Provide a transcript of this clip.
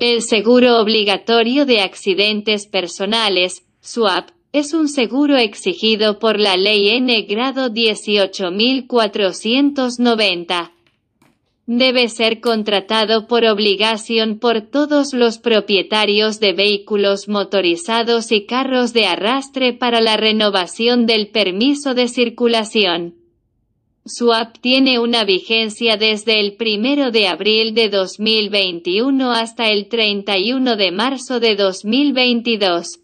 El seguro obligatorio de accidentes personales, SWAP, es un seguro exigido por la Ley N grado 18490. Debe ser contratado por obligación por todos los propietarios de vehículos motorizados y carros de arrastre para la renovación del permiso de circulación. SWAP tiene una vigencia desde el 1 de abril de 2021 hasta el 31 de marzo de 2022.